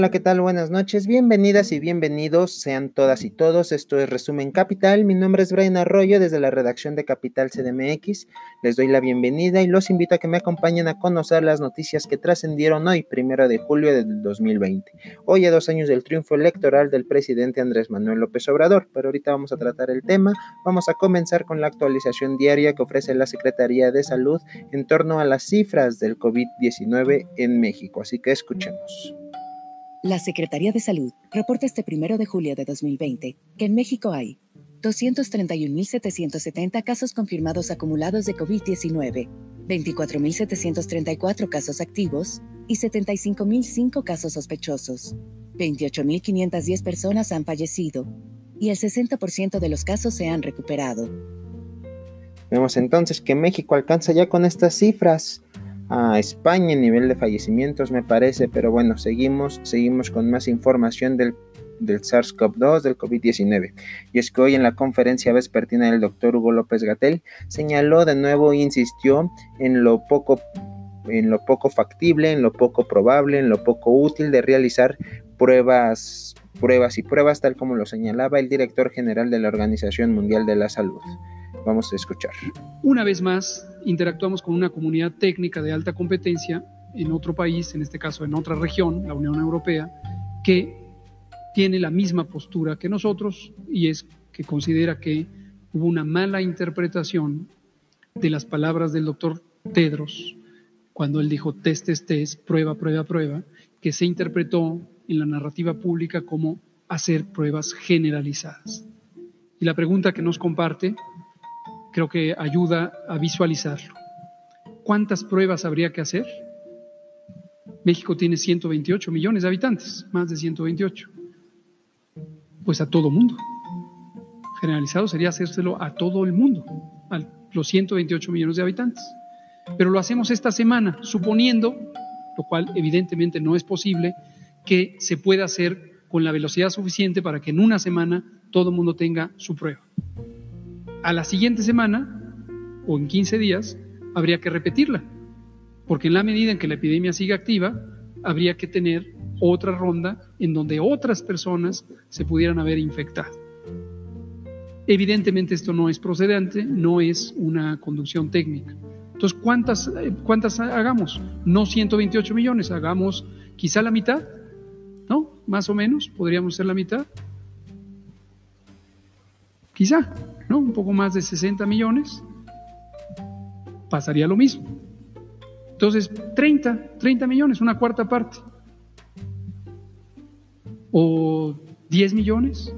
Hola, ¿qué tal? Buenas noches, bienvenidas y bienvenidos sean todas y todos. Esto es Resumen Capital. Mi nombre es Brian Arroyo desde la redacción de Capital CDMX. Les doy la bienvenida y los invito a que me acompañen a conocer las noticias que trascendieron hoy, primero de julio del 2020. Hoy a dos años del triunfo electoral del presidente Andrés Manuel López Obrador, pero ahorita vamos a tratar el tema. Vamos a comenzar con la actualización diaria que ofrece la Secretaría de Salud en torno a las cifras del COVID-19 en México. Así que escuchemos. La Secretaría de Salud reporta este primero de julio de 2020 que en México hay 231.770 casos confirmados acumulados de COVID-19, 24.734 casos activos y 75.005 casos sospechosos. 28.510 personas han fallecido y el 60% de los casos se han recuperado. Vemos entonces que México alcanza ya con estas cifras a España en nivel de fallecimientos, me parece, pero bueno, seguimos, seguimos con más información del, del SARS-CoV-2, del COVID-19. Y es que hoy en la conferencia vespertina del doctor Hugo López Gatel señaló de nuevo e insistió en lo poco en lo poco factible, en lo poco probable, en lo poco útil de realizar pruebas, pruebas y pruebas, tal como lo señalaba el director general de la Organización Mundial de la Salud. Vamos a escuchar. Una vez más, interactuamos con una comunidad técnica de alta competencia en otro país, en este caso en otra región, la Unión Europea, que tiene la misma postura que nosotros y es que considera que hubo una mala interpretación de las palabras del doctor Tedros cuando él dijo test, test, test, prueba, prueba, prueba, que se interpretó en la narrativa pública como hacer pruebas generalizadas. Y la pregunta que nos comparte creo que ayuda a visualizarlo. ¿Cuántas pruebas habría que hacer? México tiene 128 millones de habitantes, más de 128. Pues a todo mundo. Generalizado sería hacérselo a todo el mundo, a los 128 millones de habitantes. Pero lo hacemos esta semana, suponiendo, lo cual evidentemente no es posible, que se pueda hacer con la velocidad suficiente para que en una semana todo el mundo tenga su prueba a la siguiente semana o en 15 días habría que repetirla, porque en la medida en que la epidemia siga activa, habría que tener otra ronda en donde otras personas se pudieran haber infectado. Evidentemente esto no es procedente, no es una conducción técnica. Entonces, ¿cuántas, cuántas hagamos? No 128 millones, hagamos quizá la mitad, ¿no? Más o menos, podríamos ser la mitad. Quizá. ¿No? Un poco más de 60 millones, pasaría lo mismo. Entonces, 30, 30 millones, una cuarta parte. O 10 millones.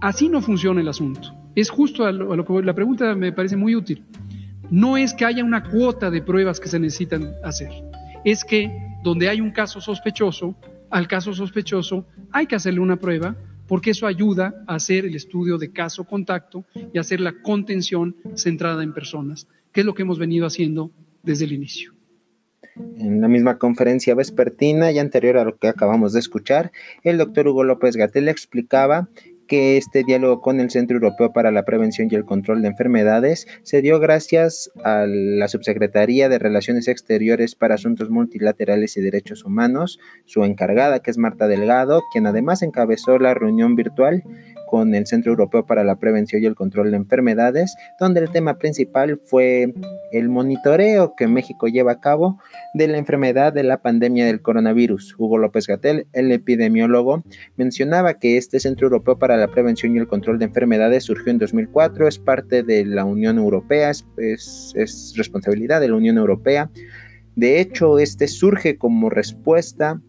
Así no funciona el asunto. Es justo a lo, que la pregunta me parece muy útil. No es que haya una cuota de pruebas que se necesitan hacer. Es que donde hay un caso sospechoso, al caso sospechoso hay que hacerle una prueba porque eso ayuda a hacer el estudio de caso contacto y hacer la contención centrada en personas, que es lo que hemos venido haciendo desde el inicio. En la misma conferencia vespertina y anterior a lo que acabamos de escuchar, el doctor Hugo López Gatel explicaba que este diálogo con el Centro Europeo para la Prevención y el Control de Enfermedades se dio gracias a la Subsecretaría de Relaciones Exteriores para Asuntos Multilaterales y Derechos Humanos, su encargada, que es Marta Delgado, quien además encabezó la reunión virtual con el Centro Europeo para la Prevención y el Control de Enfermedades, donde el tema principal fue el monitoreo que México lleva a cabo de la enfermedad de la pandemia del coronavirus. Hugo López Gatel, el epidemiólogo, mencionaba que este Centro Europeo para la Prevención y el Control de Enfermedades surgió en 2004, es parte de la Unión Europea, es, es responsabilidad de la Unión Europea. De hecho, este surge como respuesta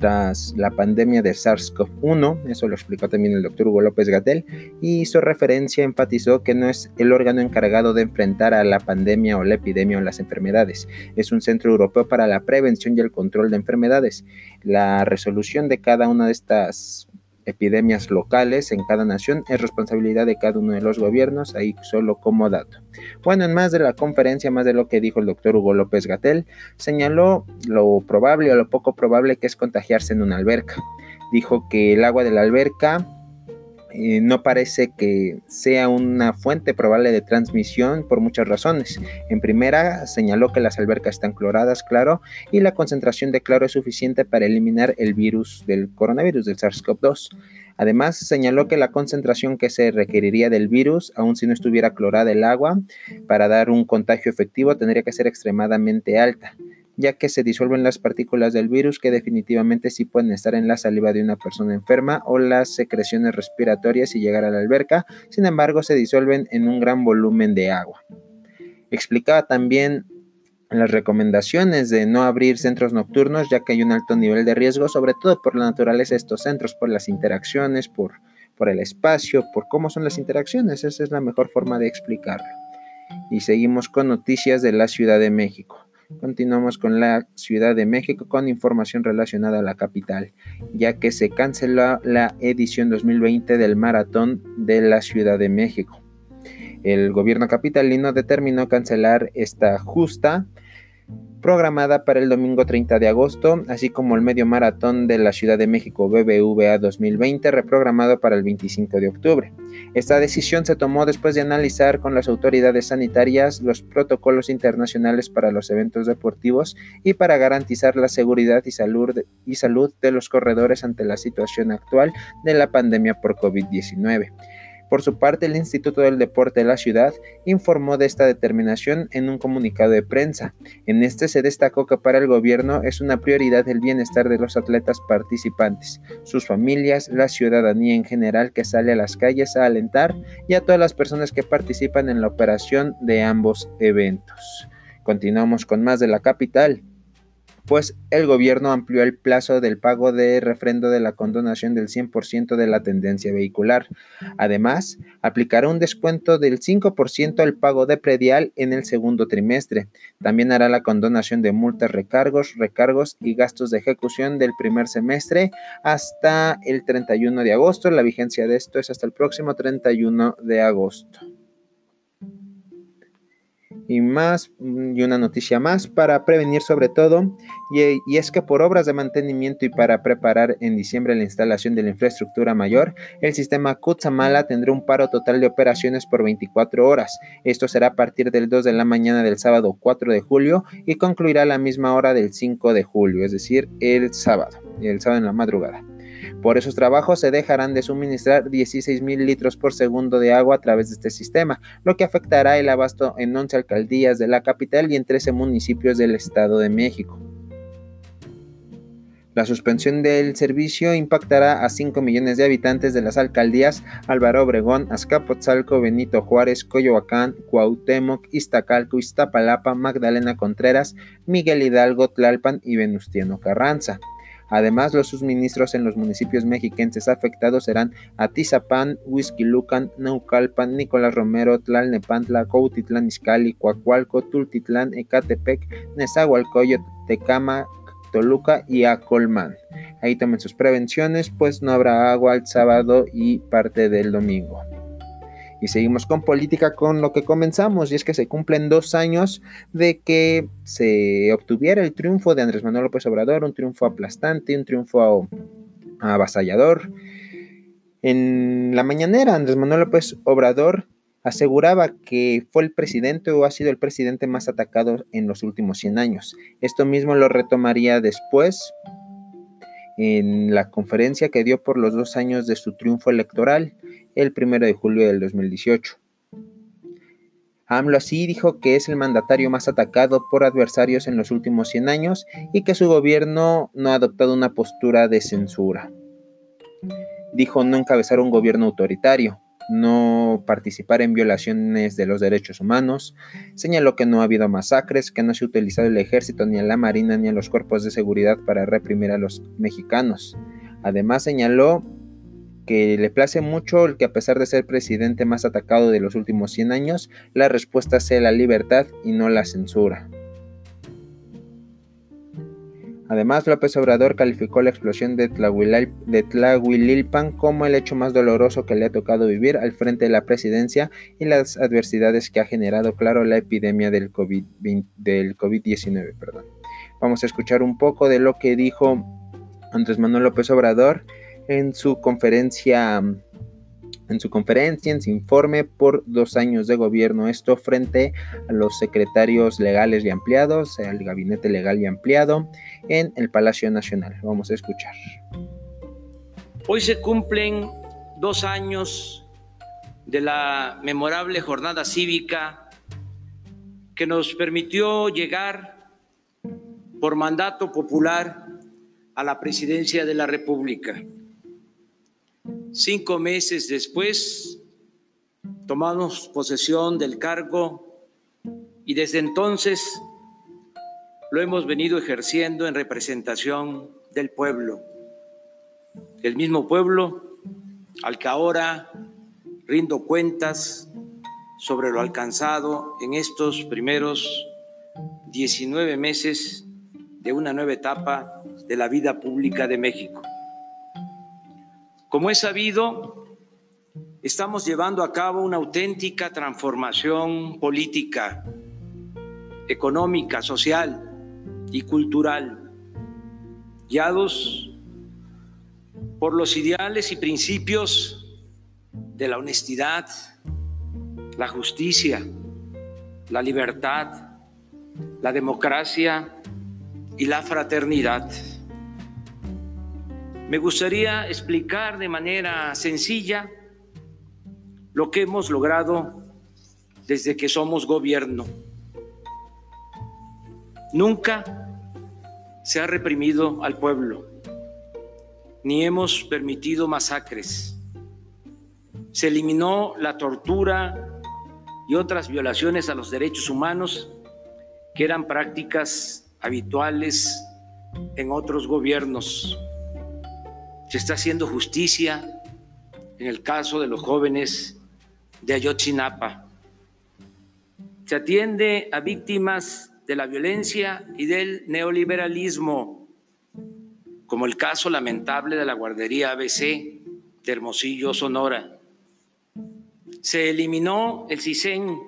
tras la pandemia de SARS-CoV-1, eso lo explicó también el doctor Hugo López Gatel, y hizo referencia, enfatizó que no es el órgano encargado de enfrentar a la pandemia o la epidemia o las enfermedades, es un centro europeo para la prevención y el control de enfermedades. La resolución de cada una de estas epidemias locales en cada nación es responsabilidad de cada uno de los gobiernos, ahí solo como dato. Bueno, en más de la conferencia, más de lo que dijo el doctor Hugo López Gatel, señaló lo probable o lo poco probable que es contagiarse en una alberca. Dijo que el agua de la alberca eh, no parece que sea una fuente probable de transmisión por muchas razones. En primera, señaló que las albercas están cloradas, claro, y la concentración de cloro es suficiente para eliminar el virus del coronavirus, del SARS-CoV-2. Además, señaló que la concentración que se requeriría del virus, aun si no estuviera clorada el agua, para dar un contagio efectivo, tendría que ser extremadamente alta ya que se disuelven las partículas del virus que definitivamente sí pueden estar en la saliva de una persona enferma o las secreciones respiratorias y llegar a la alberca, sin embargo se disuelven en un gran volumen de agua. Explicaba también las recomendaciones de no abrir centros nocturnos ya que hay un alto nivel de riesgo, sobre todo por la naturaleza de estos centros, por las interacciones, por, por el espacio, por cómo son las interacciones. Esa es la mejor forma de explicarlo. Y seguimos con noticias de la Ciudad de México. Continuamos con la Ciudad de México con información relacionada a la capital, ya que se canceló la edición 2020 del Maratón de la Ciudad de México. El gobierno capitalino determinó cancelar esta justa programada para el domingo 30 de agosto, así como el medio maratón de la Ciudad de México BBVA 2020 reprogramado para el 25 de octubre. Esta decisión se tomó después de analizar con las autoridades sanitarias los protocolos internacionales para los eventos deportivos y para garantizar la seguridad y salud, y salud de los corredores ante la situación actual de la pandemia por COVID-19. Por su parte, el Instituto del Deporte de la ciudad informó de esta determinación en un comunicado de prensa. En este se destacó que para el gobierno es una prioridad el bienestar de los atletas participantes, sus familias, la ciudadanía en general que sale a las calles a alentar y a todas las personas que participan en la operación de ambos eventos. Continuamos con más de la capital pues el gobierno amplió el plazo del pago de refrendo de la condonación del 100% de la tendencia vehicular. Además, aplicará un descuento del 5% al pago de predial en el segundo trimestre. También hará la condonación de multas, recargos, recargos y gastos de ejecución del primer semestre hasta el 31 de agosto. La vigencia de esto es hasta el próximo 31 de agosto y más mm, y una noticia más para prevenir sobre todo y, es que por obras de mantenimiento y para preparar en diciembre la instalación de la infraestructura mayor el sistema Kutsamala tendrá un paro total de operaciones por 24 horas. Esto será a partir del 2 de la mañana del sábado 4 de julio y concluirá a la misma hora del 5 de julio es decir el sábado el sábado en la madrugada por esos trabajos se dejarán de suministrar 16 mil litros por segundo de agua a través de este sistema, lo que afectará el abasto en 11 alcaldías de la capital y en 13 municipios del Estado de México. La suspensión del servicio impactará a 5 millones de habitantes de las alcaldías Álvaro Obregón, Azcapotzalco, Benito Juárez, Coyoacán, Cuauhtémoc, Iztacalco, Iztapalapa, Magdalena Contreras, Miguel Hidalgo, Tlalpan y Venustiano Carranza. Además, los suministros en los municipios mexiquenses afectados serán Atizapán, Huizquilucan, Naucalpan, Nicolás Romero, Tlalnepantla, Coutitlán Izcalli, Coacualco, Tultitlán, Ecatepec, Nezahualcóyotl, Tecama, Toluca y Acolmán. Ahí tomen sus prevenciones, pues no habrá agua el sábado y parte del domingo. Y seguimos con política con lo que comenzamos, y es que se cumplen dos años de que se obtuviera el triunfo de Andrés Manuel López Obrador, un triunfo aplastante, un triunfo avasallador. En la mañanera, Andrés Manuel López Obrador aseguraba que fue el presidente o ha sido el presidente más atacado en los últimos 100 años. Esto mismo lo retomaría después en la conferencia que dio por los dos años de su triunfo electoral el 1 de julio del 2018. AMLO así dijo que es el mandatario más atacado por adversarios en los últimos 100 años y que su gobierno no ha adoptado una postura de censura. Dijo no encabezar un gobierno autoritario, no participar en violaciones de los derechos humanos, señaló que no ha habido masacres, que no se ha utilizado el ejército ni a la marina ni a los cuerpos de seguridad para reprimir a los mexicanos. Además señaló que le place mucho el que a pesar de ser presidente más atacado de los últimos 100 años, la respuesta sea la libertad y no la censura. Además, López Obrador calificó la explosión de, Tlahuililpan como el hecho más doloroso que le ha tocado vivir al frente de la presidencia y las adversidades que ha generado, claro, la epidemia del COVID-19. Vamos a escuchar un poco de lo que dijo Andrés Manuel López Obrador en su conferencia en su conferencia, en su informe por dos años de gobierno. Esto frente a los secretarios legales y ampliados, al gabinete legal y ampliado en el Palacio Nacional. Vamos a escuchar. Hoy se cumplen dos años de la memorable jornada cívica que nos permitió llegar por mandato popular a la presidencia de la República. Cinco meses después, tomamos posesión del cargo y desde entonces lo hemos venido ejerciendo en representación del pueblo, el mismo pueblo al que ahora rindo cuentas sobre lo alcanzado en estos primeros 19 meses de una nueva etapa de la vida pública de México. Como es sabido, estamos llevando a cabo una auténtica transformación política, económica, social y cultural, guiados por los ideales y principios de la honestidad, la justicia, la libertad, la democracia y la fraternidad. Me gustaría explicar de manera sencilla lo que hemos logrado desde que somos gobierno. Nunca se ha reprimido al pueblo, ni hemos permitido masacres. Se eliminó la tortura y otras violaciones a los derechos humanos que eran prácticas habituales en otros gobiernos se está haciendo justicia en el caso de los jóvenes de Ayotzinapa. Se atiende a víctimas de la violencia y del neoliberalismo, como el caso lamentable de la guardería ABC de Hermosillo, Sonora. Se eliminó el CISEN,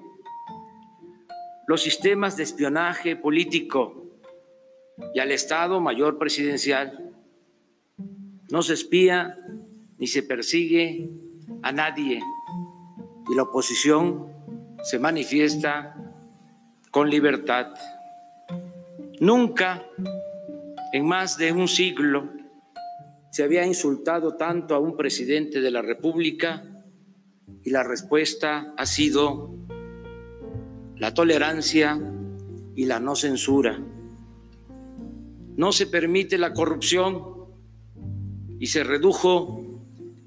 los sistemas de espionaje político y al Estado Mayor Presidencial no se espía ni se persigue a nadie y la oposición se manifiesta con libertad. Nunca en más de un siglo se había insultado tanto a un presidente de la República y la respuesta ha sido la tolerancia y la no censura. No se permite la corrupción y se redujo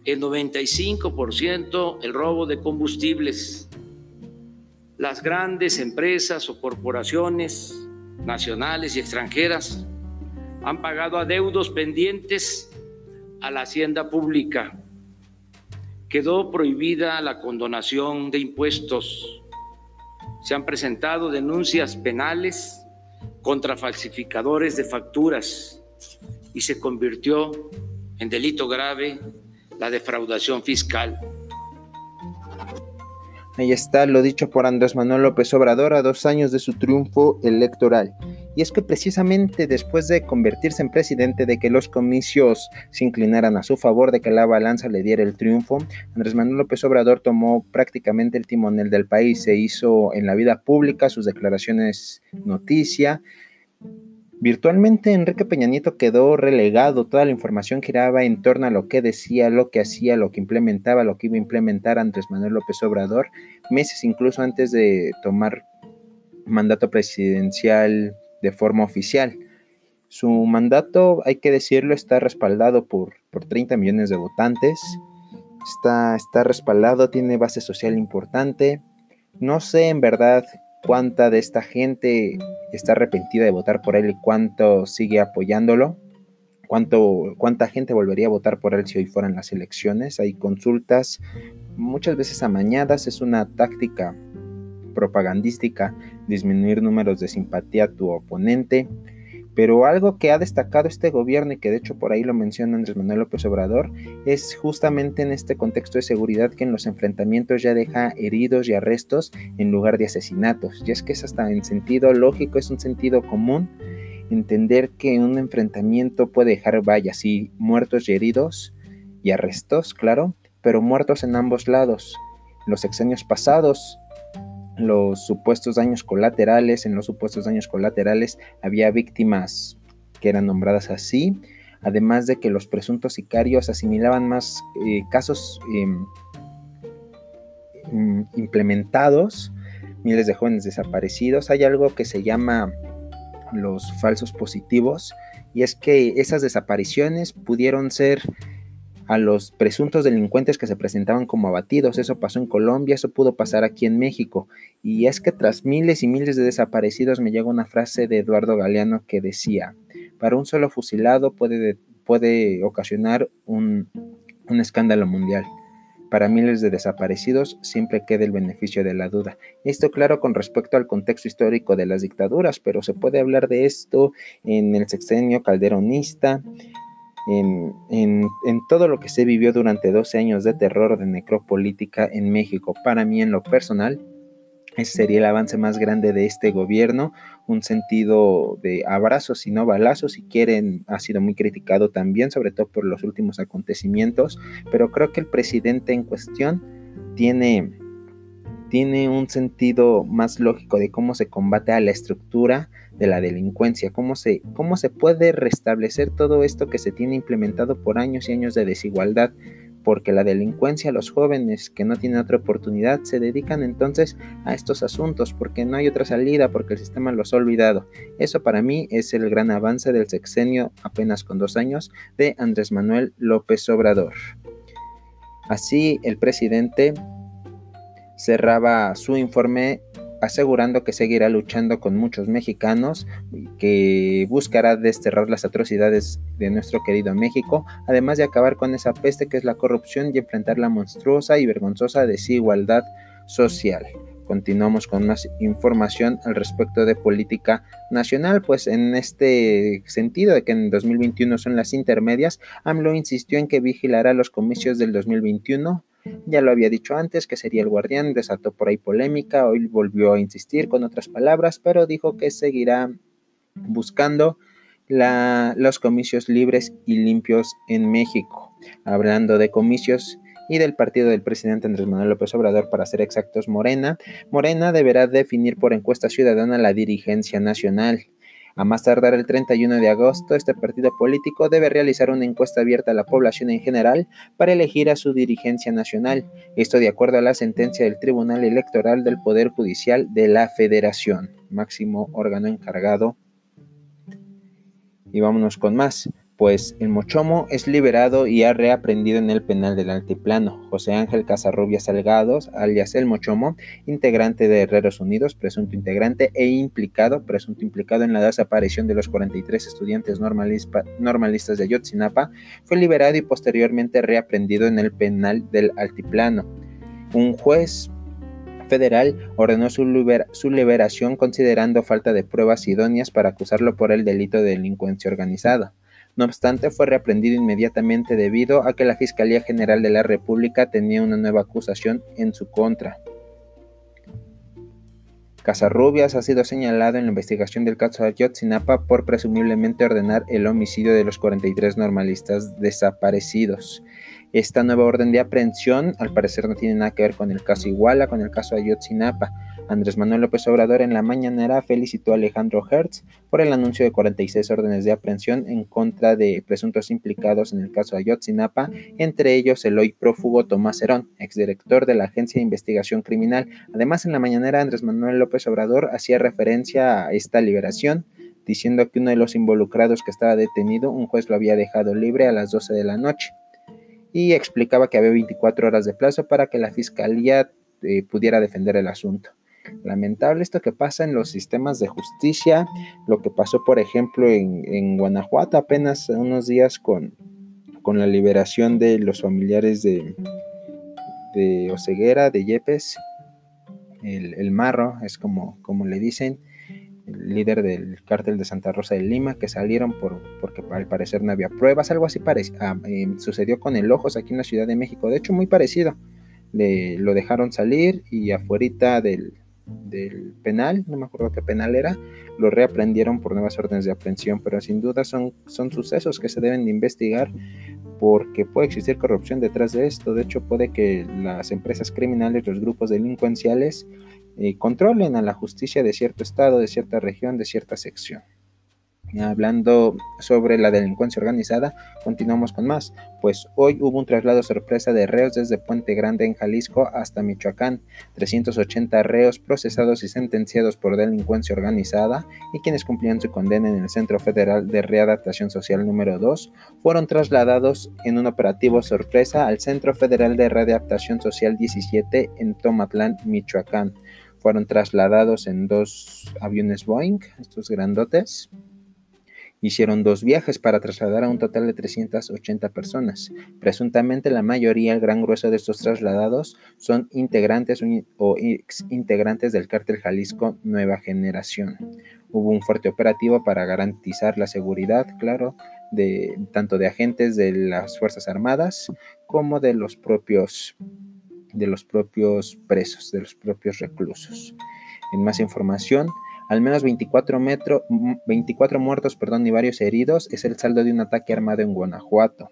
en 95% el robo de combustibles. Las grandes empresas o corporaciones nacionales y extranjeras han pagado adeudos pendientes a la hacienda pública. Quedó prohibida la condonación de impuestos. Se han presentado denuncias penales contra falsificadores de facturas y se convirtió en delito grave la defraudación fiscal. Ahí está lo dicho por Andrés Manuel López Obrador a dos años de su triunfo electoral. Y es que precisamente después de convertirse en presidente, de que los comicios se inclinaran a su favor, de que la balanza le diera el triunfo, Andrés Manuel López Obrador tomó prácticamente el timonel del país, se hizo en la vida pública, sus declaraciones noticia, Virtualmente Enrique Peña Nieto quedó relegado, toda la información giraba en torno a lo que decía, lo que hacía, lo que implementaba, lo que iba a implementar Andrés Manuel López Obrador, meses incluso antes de tomar mandato presidencial de forma oficial. Su mandato, hay que decirlo, está respaldado por, por 30 millones de votantes, está, está respaldado, tiene base social importante. No sé en verdad cuánta de esta gente está arrepentida de votar por él y cuánto sigue apoyándolo. Cuánto, cuánta gente volvería a votar por él si hoy fueran las elecciones. Hay consultas muchas veces amañadas, es una táctica propagandística disminuir números de simpatía a tu oponente. Pero algo que ha destacado este gobierno y que de hecho por ahí lo menciona Andrés Manuel López Obrador es justamente en este contexto de seguridad que en los enfrentamientos ya deja heridos y arrestos en lugar de asesinatos. Y es que es hasta en sentido lógico, es un sentido común entender que un enfrentamiento puede dejar, vaya, sí, muertos y heridos y arrestos, claro, pero muertos en ambos lados. Los sexenios pasados, los supuestos daños colaterales, en los supuestos daños colaterales había víctimas que eran nombradas así, además de que los presuntos sicarios asimilaban más eh, casos em, mm, implementados, miles de jóvenes desaparecidos. Hay algo que se llama los falsos positivos, y es que esas desapariciones pudieron ser a los presuntos delincuentes que se presentaban como abatidos. Eso pasó en Colombia, eso pudo pasar aquí en México. Y es que tras miles y miles de desaparecidos me llega una frase de Eduardo Galeano que decía, para un solo fusilado puede, puede ocasionar un, un escándalo mundial. Para miles de desaparecidos siempre queda el beneficio de la duda. Esto claro con respecto al contexto histórico de las dictaduras, pero se puede hablar de esto en el sexenio calderonista, en, todo lo que se vivió durante 12 años de terror de necropolítica en México. Para mí en lo personal, ese sería el avance más grande de este gobierno, un sentido de abrazos y no balazos, si quieren, ha sido muy criticado también, sobre todo por los últimos acontecimientos, pero creo que el presidente en cuestión tiene, tiene un sentido más lógico de cómo se combate a la estructura de la delincuencia, cómo se, cómo se puede restablecer todo esto que se tiene implementado por años y años de desigualdad porque la delincuencia, los jóvenes que no tienen otra oportunidad se dedican entonces a estos asuntos porque no hay otra salida, porque el sistema los ha olvidado. Eso para mí es el gran avance del sexenio apenas con dos años de Andrés Manuel López Obrador. Así el presidente cerraba su informe asegurando que seguirá luchando con muchos mexicanos, que buscará desterrar las atrocidades de nuestro querido México, además de acabar con esa peste que es la corrupción y enfrentar la monstruosa y vergonzosa desigualdad social. Continuamos con más información al respecto de política nacional, pues en este sentido de que en 2021 son las intermedias, AMLO insistió en que vigilará los comicios del 2021 ya lo había dicho antes que sería el guardián, desató por ahí polémica, hoy volvió a insistir con otras palabras, pero dijo que seguirá buscando los comicios libres y limpios en México. Hablando de comicios y del partido del presidente Andrés Manuel López Obrador, para ser exactos, Morena, Morena deberá definir por encuesta ciudadana la dirigencia nacional. A más tardar el 31 de agosto, este partido político debe realizar una encuesta abierta a la población en general para elegir a su dirigencia nacional, esto de acuerdo a la sentencia del Tribunal Electoral del Poder Judicial de la Federación, máximo órgano encargado. Y vámonos con más pues el Mochomo es liberado y ha reaprendido en el penal del Altiplano. José Ángel Casarrubia Salgados, alias el Mochomo, integrante de Herreros Unidos, presunto integrante e implicado, presunto implicado en la desaparición de los 43 estudiantes normalistas de Ayotzinapa, fue liberado y posteriormente reaprendido en el penal del Altiplano. Un juez federal ordenó su, liberación considerando falta de pruebas idóneas para acusarlo por el delito de delincuencia organizada. No obstante, fue reaprendido inmediatamente debido a que la Fiscalía General de la República tenía una nueva acusación en su contra. Casarrubias ha sido señalado en la investigación del caso Ayotzinapa por presumiblemente ordenar el homicidio de los 43 normalistas desaparecidos. Esta nueva orden de aprehensión al parecer no tiene nada que ver con el caso Iguala, con el caso Ayotzinapa, Andrés Manuel López Obrador en la mañanera felicitó a Alejandro Hertz por el anuncio de 46 órdenes de aprehensión en contra de presuntos implicados en el caso de Ayotzinapa, entre ellos el hoy prófugo Tomás Herón, exdirector de la Agencia de Investigación Criminal. Además, en la mañanera Andrés Manuel López Obrador hacía referencia a esta liberación diciendo que uno de los involucrados que estaba detenido, un juez lo había dejado libre a las 12 de la noche y explicaba que había 24 horas de plazo para que la fiscalía eh, pudiera defender el asunto. Lamentable esto que pasa en los sistemas de justicia, lo que pasó por ejemplo en, Guanajuato apenas unos días con, con, la liberación de los familiares de, de Oceguera, de Yepes, el, Marro, es como, como le dicen, el líder del cártel de Santa Rosa de Lima, que salieron por, porque al parecer no había pruebas, algo así ah, eh, sucedió con el Ojos aquí en la Ciudad de México, de hecho muy parecido, le, lo dejaron salir y afuerita del, del penal, no me acuerdo qué penal era, lo reaprendieron por nuevas órdenes de aprehensión, pero sin duda son, son sucesos que se deben de investigar porque puede existir corrupción detrás de esto. De hecho, puede que las empresas criminales, los grupos delincuenciales, eh, controlen a la justicia de cierto estado, de cierta región, de cierta sección. Hablando sobre la delincuencia organizada, continuamos con más, pues hoy hubo un traslado sorpresa de reos desde Puente Grande en Jalisco hasta Michoacán, 380 reos procesados y sentenciados por delincuencia organizada y quienes cumplían su condena en el Centro Federal de Readaptación Social número 2 fueron trasladados en un operativo sorpresa al Centro Federal de Readaptación Social 17 en Tomatlán, Michoacán. Fueron trasladados en dos aviones Boeing, estos grandotes, Hicieron dos viajes para trasladar a un total de 380 personas. Presuntamente la mayoría, el gran grueso de estos trasladados, son integrantes o ex integrantes del cártel Jalisco Nueva Generación. Hubo un fuerte operativo para garantizar la seguridad, claro, de tanto de agentes de las Fuerzas Armadas como de los propios de los propios presos, de los propios reclusos. En más información, al menos 24, 24 muertos perdón, y varios heridos es el saldo de un ataque armado en Guanajuato.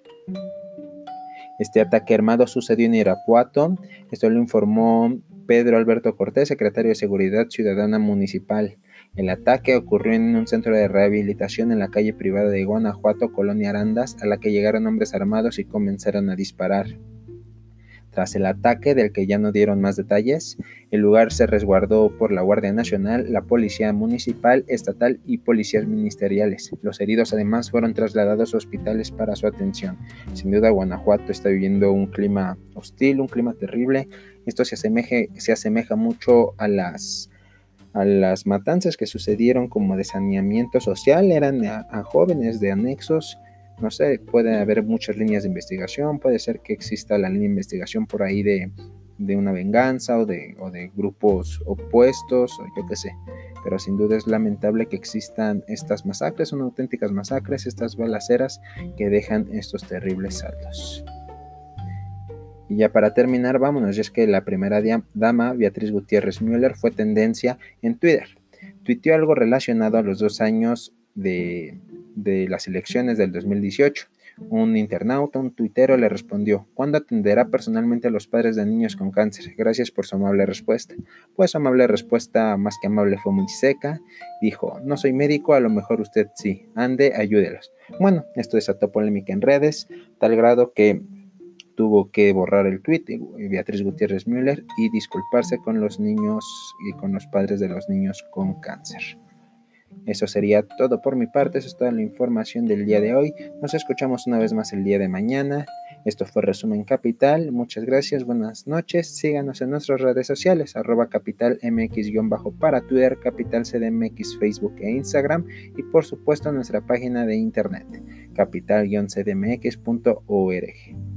Este ataque armado sucedió en Irapuato. Esto lo informó Pedro Alberto Cortés, secretario de Seguridad Ciudadana Municipal. El ataque ocurrió en un centro de rehabilitación en la calle privada de Guanajuato, Colonia Arandas, a la que llegaron hombres armados y comenzaron a disparar. Tras el ataque, del que ya no dieron más detalles, el lugar se resguardó por la Guardia Nacional, la Policía Municipal, Estatal y policías ministeriales. Los heridos además fueron trasladados a hospitales para su atención. Sin duda, Guanajuato está viviendo un clima hostil, un clima terrible. Esto se, se asemeja mucho a las, a las matanzas que sucedieron como de saneamiento social. Eran a jóvenes de anexos no sé, puede haber muchas líneas de investigación, puede ser que exista la línea de investigación por ahí de, una venganza o de, o de, grupos opuestos o yo qué sé. Pero sin duda es lamentable que existan estas masacres, son auténticas masacres, estas balaceras que dejan estos terribles saldos. Y ya para terminar, vámonos, y es que la primera dama, Beatriz Gutiérrez Müller, fue tendencia en Twitter. Tuiteó algo relacionado a los dos años de, de las elecciones del 2018. Un internauta, un tuitero, le respondió, ¿cuándo atenderá personalmente a los padres de niños con cáncer? Gracias por su amable respuesta. Pues su amable respuesta, más que amable, fue muy seca. Dijo, no soy médico, a lo mejor usted sí. Ande, ayúdelos. Bueno, esto desató polémica en redes, tal grado que tuvo que borrar el tuit Beatriz Gutiérrez Müller y disculparse con los niños y con los padres de los niños con cáncer. Eso sería todo por mi parte, eso es toda la información del día de hoy. Nos escuchamos una vez más el día de mañana. Esto fue Resumen Capital. Muchas gracias, buenas noches. Síganos en nuestras redes sociales, arroba capital mx-bajo para Twitter, capital cdmx, Facebook e Instagram. Y por supuesto nuestra página de internet, capital-cdmx.org.